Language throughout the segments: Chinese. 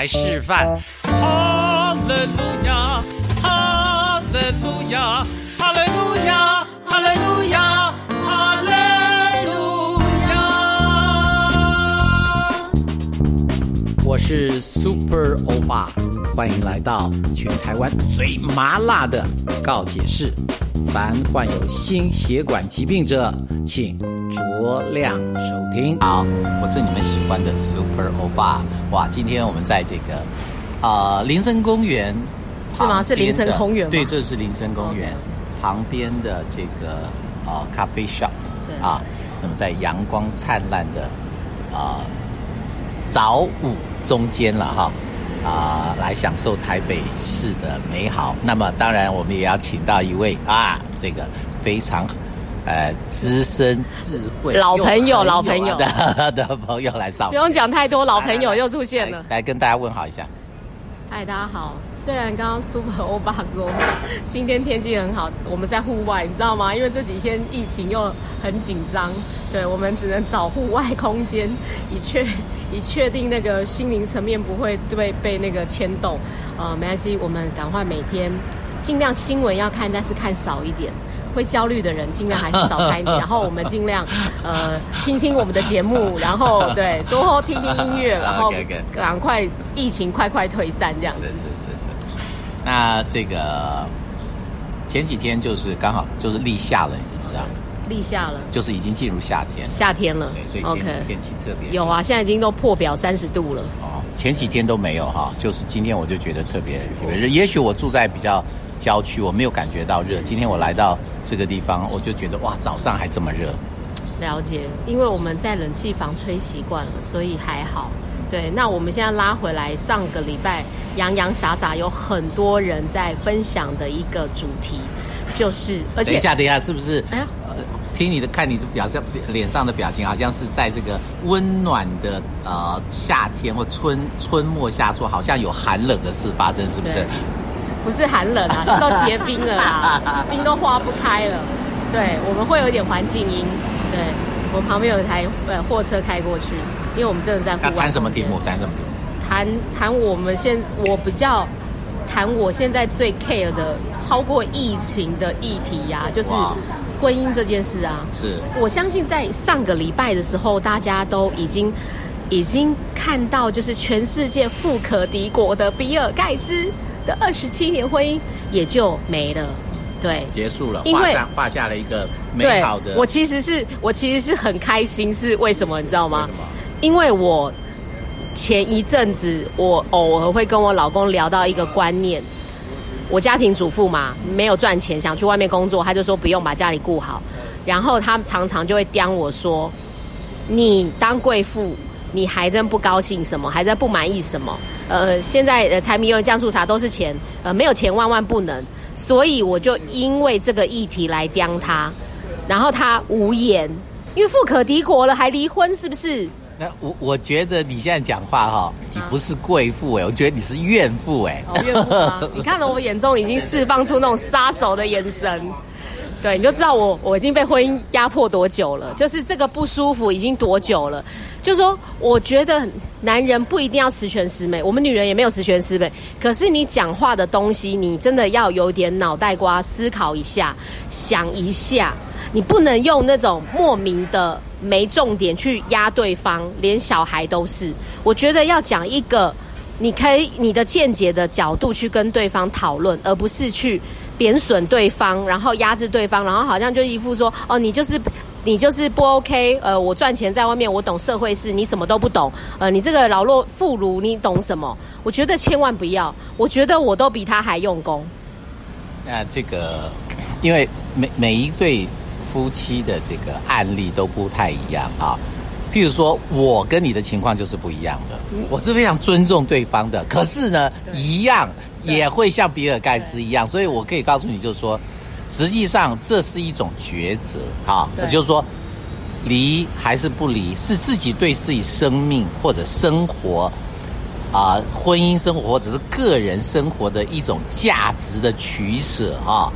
来示范。哈利路亚，哈利路亚，哈利路亚，哈利路亚，哈利路亚。我是 Super 欧巴，欢迎来到全台湾最麻辣的告解室。凡患有心血管疾病者，请酌量收听。好，我是你们喜欢的 Super 欧巴。哇，今天我们在这个啊林森公园是吗？是林森公园吗？对，这是林森公园旁边的这个啊咖啡 shop 啊。那么在阳光灿烂的啊早午中间了哈。啊，来享受台北市的美好。那么，当然我们也要请到一位啊，这个非常呃资深、智慧、老朋友、老朋友的 的朋友来上。不用讲太多，老朋友又出现了。来跟大家问好一下。嗨，大家好。虽然刚刚 Super 欧巴说今天天气很好，我们在户外，你知道吗？因为这几天疫情又很紧张，对我们只能找户外空间，以确 以确定那个心灵层面不会对被那个牵动。呃，没关系，我们赶快每天尽量新闻要看，但是看少一点。会焦虑的人尽量还是少开 然后我们尽量呃听听我们的节目，然后对多听听音乐，然后赶快疫情快快退散这样子。那这个前几天就是刚好就是立夏了，你知不知道？立夏了，就是已经进入夏天。夏天了，对，所以天天气特别。有啊，现在已经都破表三十度了。哦，前几天都没有哈，就是今天我就觉得特别特别热。也许我住在比较。郊区我没有感觉到热，今天我来到这个地方，我就觉得哇，早上还这么热。了解，因为我们在冷气房吹习惯了，所以还好。对，那我们现在拉回来，上个礼拜洋洋洒洒有很多人在分享的一个主题，就是而且等一下，等一下，是不是？哎呀，听你的，看你的表情，脸上的表情，好像是在这个温暖的呃夏天或春春末夏初，好像有寒冷的事发生，是不是？不是寒冷啊，是都结冰了啦，冰都化不开了。对，我们会有一点环境音。对，我旁边有一台呃货车开过去，因为我们真的在户外。谈什么题目？谈什么题目？谈谈我们现我比较谈我现在最 care 的超过疫情的议题呀，就是婚姻这件事啊。是。我相信在上个礼拜的时候，大家都已经已经看到，就是全世界富可敌国的比尔盖茨。的二十七年婚姻也就没了，对，结束了，因为画下了一个美好的。我其实是我其实是很开心，是为什么你知道吗？为什么？因为我前一阵子我偶尔会跟我老公聊到一个观念，我家庭主妇嘛，没有赚钱，想去外面工作，他就说不用把家里顾好，然后他常常就会刁我说，你当贵妇。你还真不高兴什么？还在不满意什么？呃，现在呃柴米油盐酱醋茶都是钱，呃，没有钱万万不能。所以我就因为这个议题来刁他，然后他无言，因为富可敌国了，还离婚是不是？那我我觉得你现在讲话哈，你不是贵妇哎，我觉得你是怨妇哎。怨妇啊？你看到我眼中已经释放出那种杀手的眼神。对，你就知道我我已经被婚姻压迫多久了，就是这个不舒服已经多久了。就说我觉得男人不一定要十全十美，我们女人也没有十全十美。可是你讲话的东西，你真的要有点脑袋瓜思考一下，想一下，你不能用那种莫名的没重点去压对方，连小孩都是。我觉得要讲一个你可以你的见解的角度去跟对方讨论，而不是去。贬损对方，然后压制对方，然后好像就一副说哦，你就是你就是不 OK，呃，我赚钱在外面，我懂社会事，你什么都不懂，呃，你这个老弱妇孺，你懂什么？我觉得千万不要，我觉得我都比他还用功。那这个，因为每每一对夫妻的这个案例都不太一样啊。譬如说，我跟你的情况就是不一样的，我是非常尊重对方的，可是呢，一样。也会像比尔盖茨一样，所以我可以告诉你，就是说，实际上这是一种抉择啊，也就是说，离还是不离，是自己对自己生命或者生活啊，婚姻生活或者是个人生活的一种价值的取舍啊。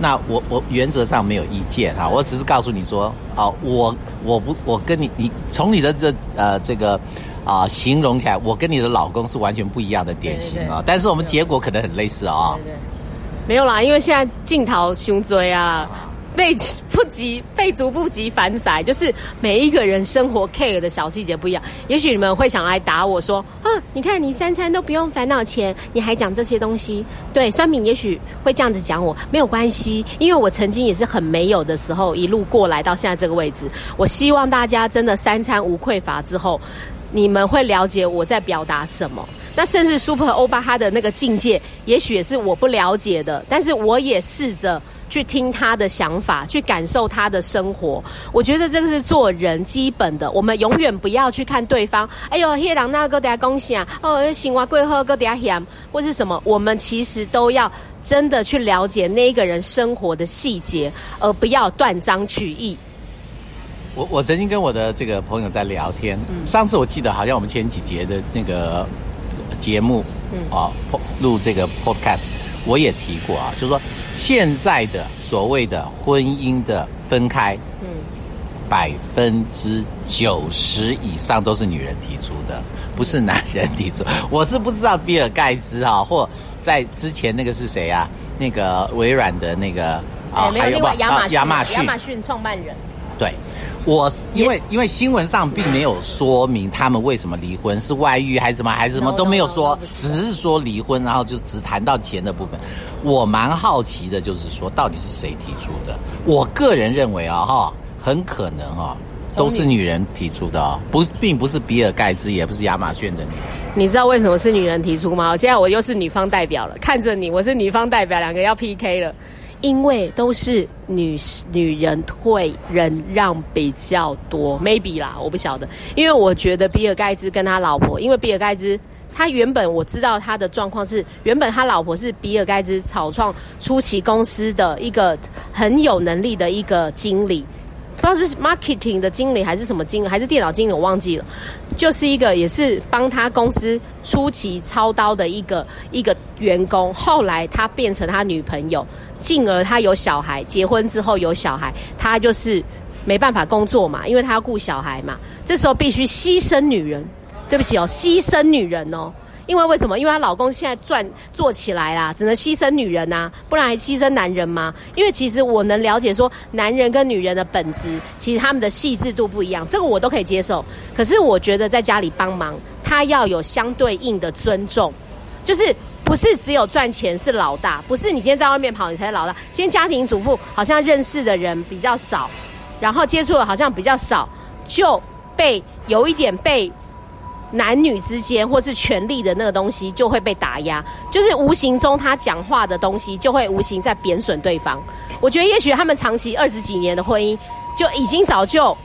那我我原则上没有意见哈，我只是告诉你说，啊，我我不我跟你你从你的这呃这个啊、形容起来，我跟你的老公是完全不一样的典型啊、但是我们结果可能很类似啊、对对，没有啦，因为现在镜头胸椎啊，倍不及倍足不及反宰，就是每一个人生活 care 的小细节不一样。也许你们会想来打我说啊，你看你三餐都不用烦恼钱，你还讲这些东西。对，酸敏也许会这样子讲我，没有关系，因为我曾经也是很没有的时候，一路过来到现在这个位置。我希望大家真的三餐无匮乏之后，你们会了解我在表达什么。那甚至 Super 欧巴他的那个境界，也许也是我不了解的，但是我也试着去听他的想法，去感受他的生活。我觉得这个是做人基本的，我们永远不要去看对方，哎呦，黑狼那个等下恭喜啊，哦，行哇贵喝个等下咸，或是什么，我们其实都要真的去了解那一个人生活的细节，而不要断章取义。我我曾经跟我的这个朋友在聊天，上次我记得好像我们前几节的那个节目，嗯，啊，录这个 podcast，我也提过啊，就是说现在的所谓的婚姻的分开，嗯，百分之九十以上都是女人提出的，不是男人提出。我是不知道比尔盖茨啊、或在之前那个是谁啊？那个微软的那个啊，还有亚马逊亚马逊创办人。对，我因为因为新闻上并没有说明他们为什么离婚，是外遇还是什么还是什么都没有说只是说离婚，然后就只谈到钱的部分。我蛮好奇的，就是说到底是谁提出的？我个人认为啊，哈，很可能啊。都是女人提出的哦，不是，并不是比尔盖茨，也不是亚马逊的女人。你知道为什么是女人提出吗？现在我又是女方代表了，看着你，我是女方代表，两个要 PK 了。因为都是女女人退人让比较多，maybe 啦，我不晓得。因为我觉得比尔盖茨跟他老婆，因为比尔盖茨他原本我知道他的状况是，原本他老婆是比尔盖茨草创初期公司的一个很有能力的一个经理。不知道是 marketing 的经理还是什么经理，还是电脑经理，我忘记了。就是一个也是帮他公司初期操刀的一个一个员工，后来他变成他女朋友，进而他有小孩，结婚之后有小孩，他就是没办法工作嘛，因为他要顾小孩嘛，这时候必须牺牲女人。对不起哦，牺牲女人哦。因为为什么？因为她老公现在赚做起来啦，只能牺牲女人呐、不然还牺牲男人吗？因为其实我能了解说，男人跟女人的本质，其实他们的细致度不一样，这个我都可以接受。可是我觉得在家里帮忙，他要有相对应的尊重，就是不是只有赚钱是老大，不是你今天在外面跑你才是老大。今天家庭主妇好像认识的人比较少，然后接触的好像比较少，就被有一点被男女之间或是权力的那个东西就会被打压，就是无形中他讲话的东西就会无形在贬损对方。我觉得也许他们长期二十几年的婚姻就已经早就，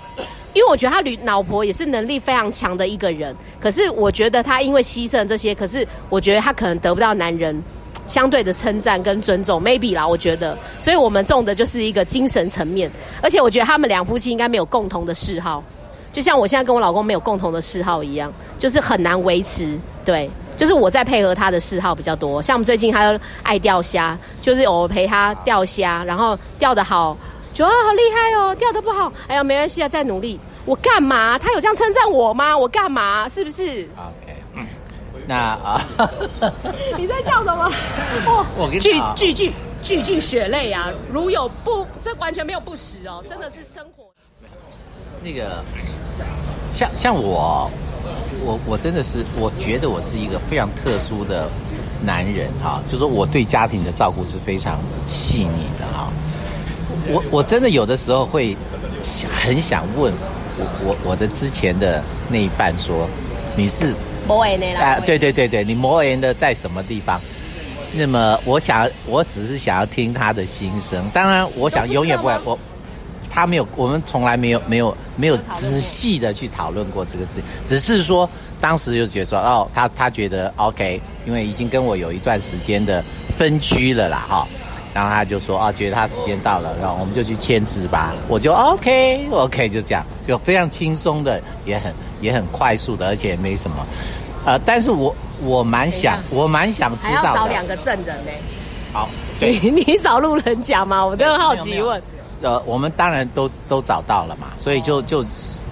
因为我觉得他女老婆也是能力非常强的一个人，可是我觉得他因为牺牲这些，可是我觉得他可能得不到男人。相对的称赞跟尊重，maybe 啦，我觉得，所以我们重的就是一个精神层面，而且我觉得他们两夫妻应该没有共同的嗜好，就像我现在跟我老公没有共同的嗜好一样，就是很难维持。对，就是我在配合他的嗜好比较多。像我们最近他又爱钓虾，就是我陪他钓虾，然后钓得好，就啊好厉害哦，钓得不好，哎呀没关系啊，再努力。我干嘛？他有这样称赞我吗？我干嘛？是不是？OK，嗯，那啊，你在笑什么？哦句我跟你讲句句句句血泪啊！如有不，这完全没有不实哦，真的是生活。那个像像我，我我真的是，我觉得我是一个非常特殊的男人哈、就说我对家庭的照顾是非常细腻的哈、我我真的有的时候会想很想问我我我的之前的那一半说，你是摩尔呢啊，对对对对，你摩言的在什么地方？那么我想，我只是想要听他的心声。当然，我想永远不会我。他没有，我们从来没有没有没有仔细的去讨论过这个事，只是说当时就觉得说，哦，他他觉得 OK，因为已经跟我有一段时间的分居了啦，哈、然后他就说，哦，觉得他时间到了，然后我们就去签字吧。我就 OK OK，就这样，就非常轻松的，也很也很快速的，而且也没什么。呃，但是我我蛮想，我蛮想知还要道。找两个证人呢。好，对，你你找路人甲吗？我都很好奇问。呃，我们当然都都找到了嘛，所以就就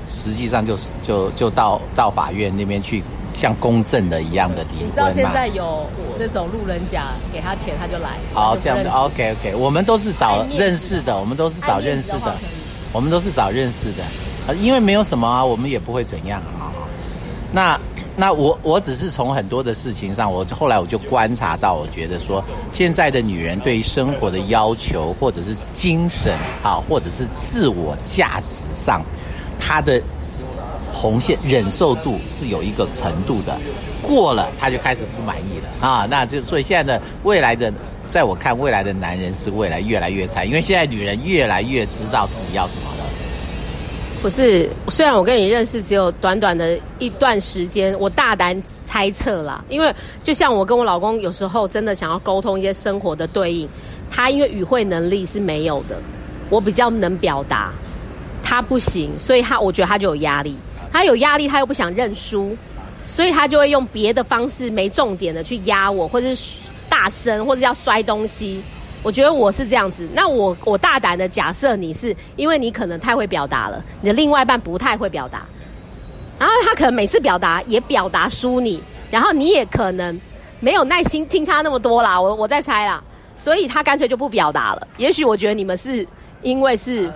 实际上就是就就到到法院那边去，像公证的一样的离婚嘛。你知道现在有那种路人甲给他钱他就来。好，这样子，OK OK，我们都是找认识的，我们都是找认识的，我们都是找认识的，呃，因为没有什么啊，我们也不会怎样啊。那那我我只是从很多的事情上，我后来我就观察到，我觉得说现在的女人对生活的要求，或者是精神啊，或者是自我价值上，她的红线忍受度是有一个程度的，过了她就开始不满意了啊。那就所以现在的未来的，在我看未来的男人是未来越来越惨，因为现在女人越来越知道自己要什么了。不是，虽然我跟你认识只有短短的一段时间，我大胆猜测啦，因为就像我跟我老公有时候真的想要沟通一些生活的对应，他因为语汇能力是没有的，我比较能表达，他不行，所以他我觉得他就有压力，他有压力，他又不想认输，所以他就会用别的方式没重点的去压我，或者是大声，或者要摔东西。我觉得我是这样子，那我我大胆的假设你是，因为你可能太会表达了，你的另外一半不太会表达，然后他可能每次表达也表达输你，然后你也可能没有耐心听他那么多啦，我我在猜啦，所以他干脆就不表达了。也许我觉得你们是因为是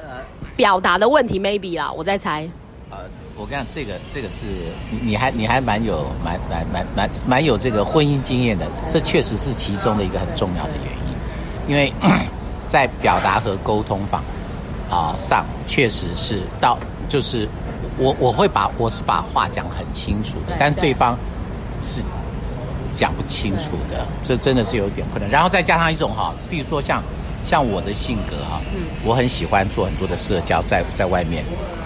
表达的问题，maybe 啦，我在猜。呃，我跟你讲，这个这个是你还你还蛮有蛮蛮蛮蛮蛮有这个婚姻经验的，这确实是其中的一个很重要的原因。因为 在表达和沟通方啊上，确实是到就是我我会把我是把话讲很清楚的，但是对方是讲不清楚的，这真的是有点困难。然后再加上一种哈，比如说像像我的性格哈，我很喜欢做很多的社交，在在外面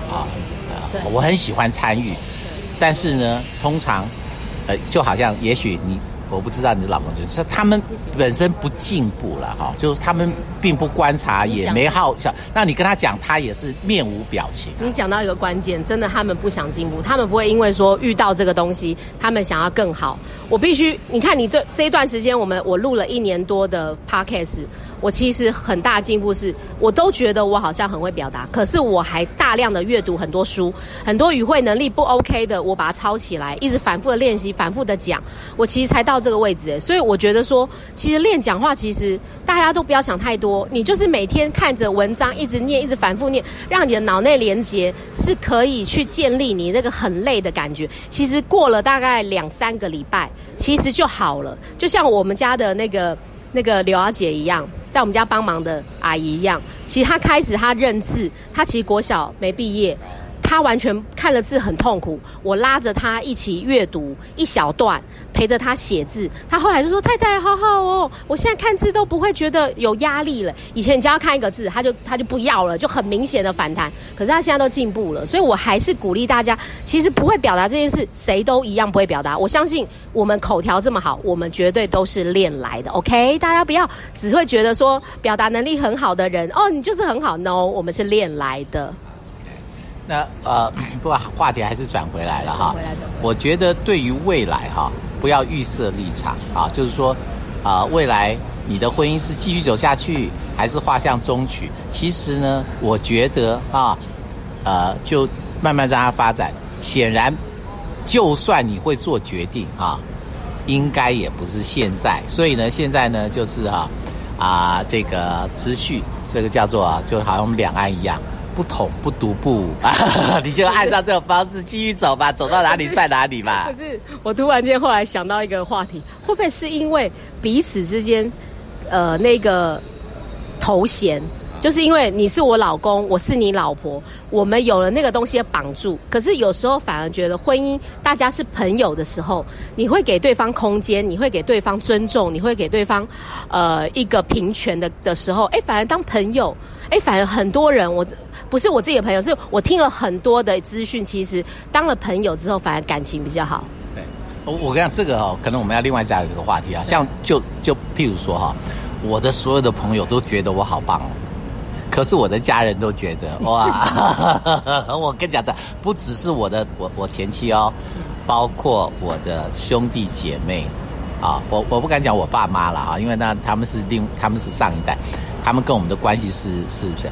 啊啊，我很喜欢参与，但是呢，通常呃就好像也许你。我不知道你的老公就是他们本身不进步了哈，就是他们并不观察，也没好想。那你跟他讲，他也是面无表情。你讲到一个关键，真的他们不想进步，他们不会因为说遇到这个东西，他们想要更好。我必须，你看你这这一段时间，我们我录了一年多的 podcast。我其实很大进步是，我都觉得我好像很会表达，可是我还大量的阅读很多书，很多语汇能力不 OK 的，我把它抄起来，一直反复的练习，反复的讲，我其实才到这个位置。所以我觉得说，其实练讲话，其实大家都不要想太多，你就是每天看着文章，一直念，一直反复念，让你的脑内连接是可以去建立你那个很累的感觉。其实过了大概两三个礼拜，其实就好了。就像我们家的那个那个刘阿姐一样。在我们家帮忙的阿姨一样，其实她开始她认字，她其实国小没毕业。他完全看了字很痛苦，我拉着他一起阅读一小段，陪着他写字。他后来就说：“太太，好好哦，我现在看字都不会觉得有压力了。以前你只要看一个字，他就他就不要了，就很明显的反弹。可是他现在都进步了，所以我还是鼓励大家，其实不会表达这件事，谁都一样不会表达。我相信我们口条这么好，我们绝对都是练来的。OK，大家不要只会觉得说表达能力很好的人哦，你就是很好。No，我们是练来的。”那呃，不过话题还是转回来了哈。我觉得对于未来哈，不要预设立场啊，就是说啊，未来你的婚姻是继续走下去，还是画向终局？其实呢，我觉得啊，呃，就慢慢让它发展。显然，就算你会做决定啊，应该也不是现在。所以呢，现在呢，就是哈啊，这个持续，这个叫做啊就好像我们两岸一样。不统不独步，你就按照这种方式继续走吧，走到哪里算哪里吧。可是我突然间后来想到一个话题，会不会是因为彼此之间，呃，那个头衔，就是因为你是我老公，我是你老婆，我们有了那个东西绑住。可是有时候反而觉得婚姻大家是朋友的时候，你会给对方空间，你会给对方尊重，你会给对方呃一个平权的的时候，哎，反而当朋友。哎，反而很多人，我不是我自己的朋友，是我听了很多的资讯。其实当了朋友之后，反而感情比较好。对，我我跟你讲，这个哦，可能我们要另外加一个话题啊。像就就譬如说哈，我的所有的朋友都觉得我好棒哦，可是我的家人都觉得 哇，我跟你讲，这不只是我的我我前妻哦，包括我的兄弟姐妹啊，我我不敢讲我爸妈了啊，因为那他们是另他们是上一代。他们跟我们的关系是是不是？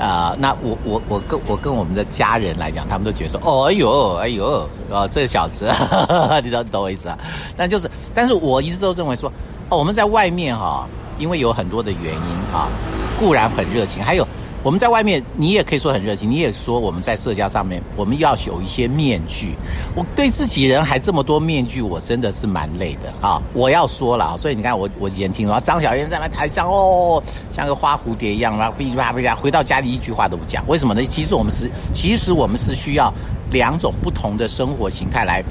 啊、那我我我跟我跟我们的家人来讲，他们都觉得说，哦，哎呦，哎呦，哦，这小子，你懂懂我意思啊？但就是，但是我一直都认为说，哦，我们在外面哈、因为有很多的原因啊，固然很热情，还有我们在外面，你也可以说很热情，你也说我们在社交上面，我们要有一些面具。我对自己人还这么多面具，我真的是蛮累的啊！我要说了，所以你看我我以前听说张小燕在那台上哦，像个花蝴蝶一样，然后噼里啪啦噼里啪，回到家里一句话都不讲，为什么呢？其实我们是其实我们是需要两种不同的生活形态来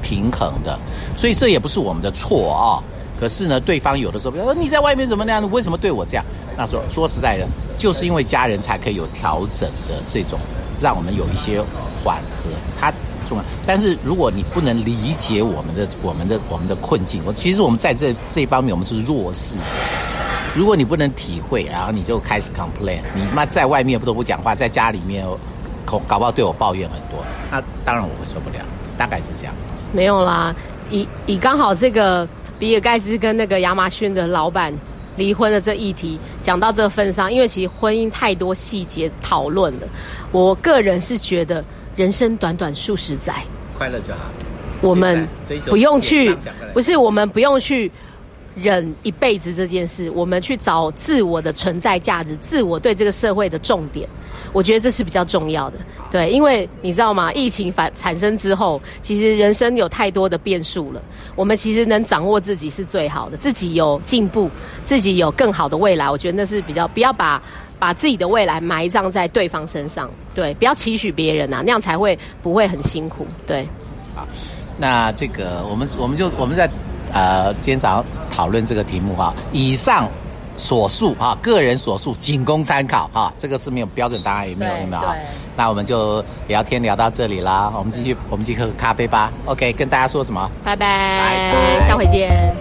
平衡的，所以这也不是我们的错啊、可是呢，对方有的时候，比如说，你在外面怎么那样？你为什么对我这样？那说说实在的，就是因为家人才可以有调整的这种，让我们有一些缓和。它重要，但是如果你不能理解我们的、我们的、我们的困境，我其实我们在这这方面我们是弱势者。如果你不能体会，然后你就开始 complain，你他妈在外面不都不讲话，在家里面搞搞不好对我抱怨很多，那当然我会受不了。大概是这样。没有啦，以以刚好这个比尔盖茨跟那个亚马逊的老板离婚的这议题讲到这份上，因为其实婚姻太多细节讨论了，我个人是觉得人生短短数十载，快乐就好。我们不用去不是我们不用去忍一辈子这件事，我们去找自我的存在价值，自我对这个社会的重点。我觉得这是比较重要的，对，因为你知道吗？疫情反产生之后，其实人生有太多的变数了。我们其实能掌握自己是最好的，自己有进步，自己有更好的未来。我觉得那是比较不要把把自己的未来埋葬在对方身上，对，不要期许别人啊，那样才会不会很辛苦，对。好那这个我们我们就我们在呃今天早上讨论这个题目哈，以上所述啊，个人所述仅供参考哈，这个是没有标准答案，也没有对有没有啊？那我们就聊天聊到这里啦，我们继续我们继续喝咖啡吧。OK，跟大家说什么？拜拜，拜拜下回见。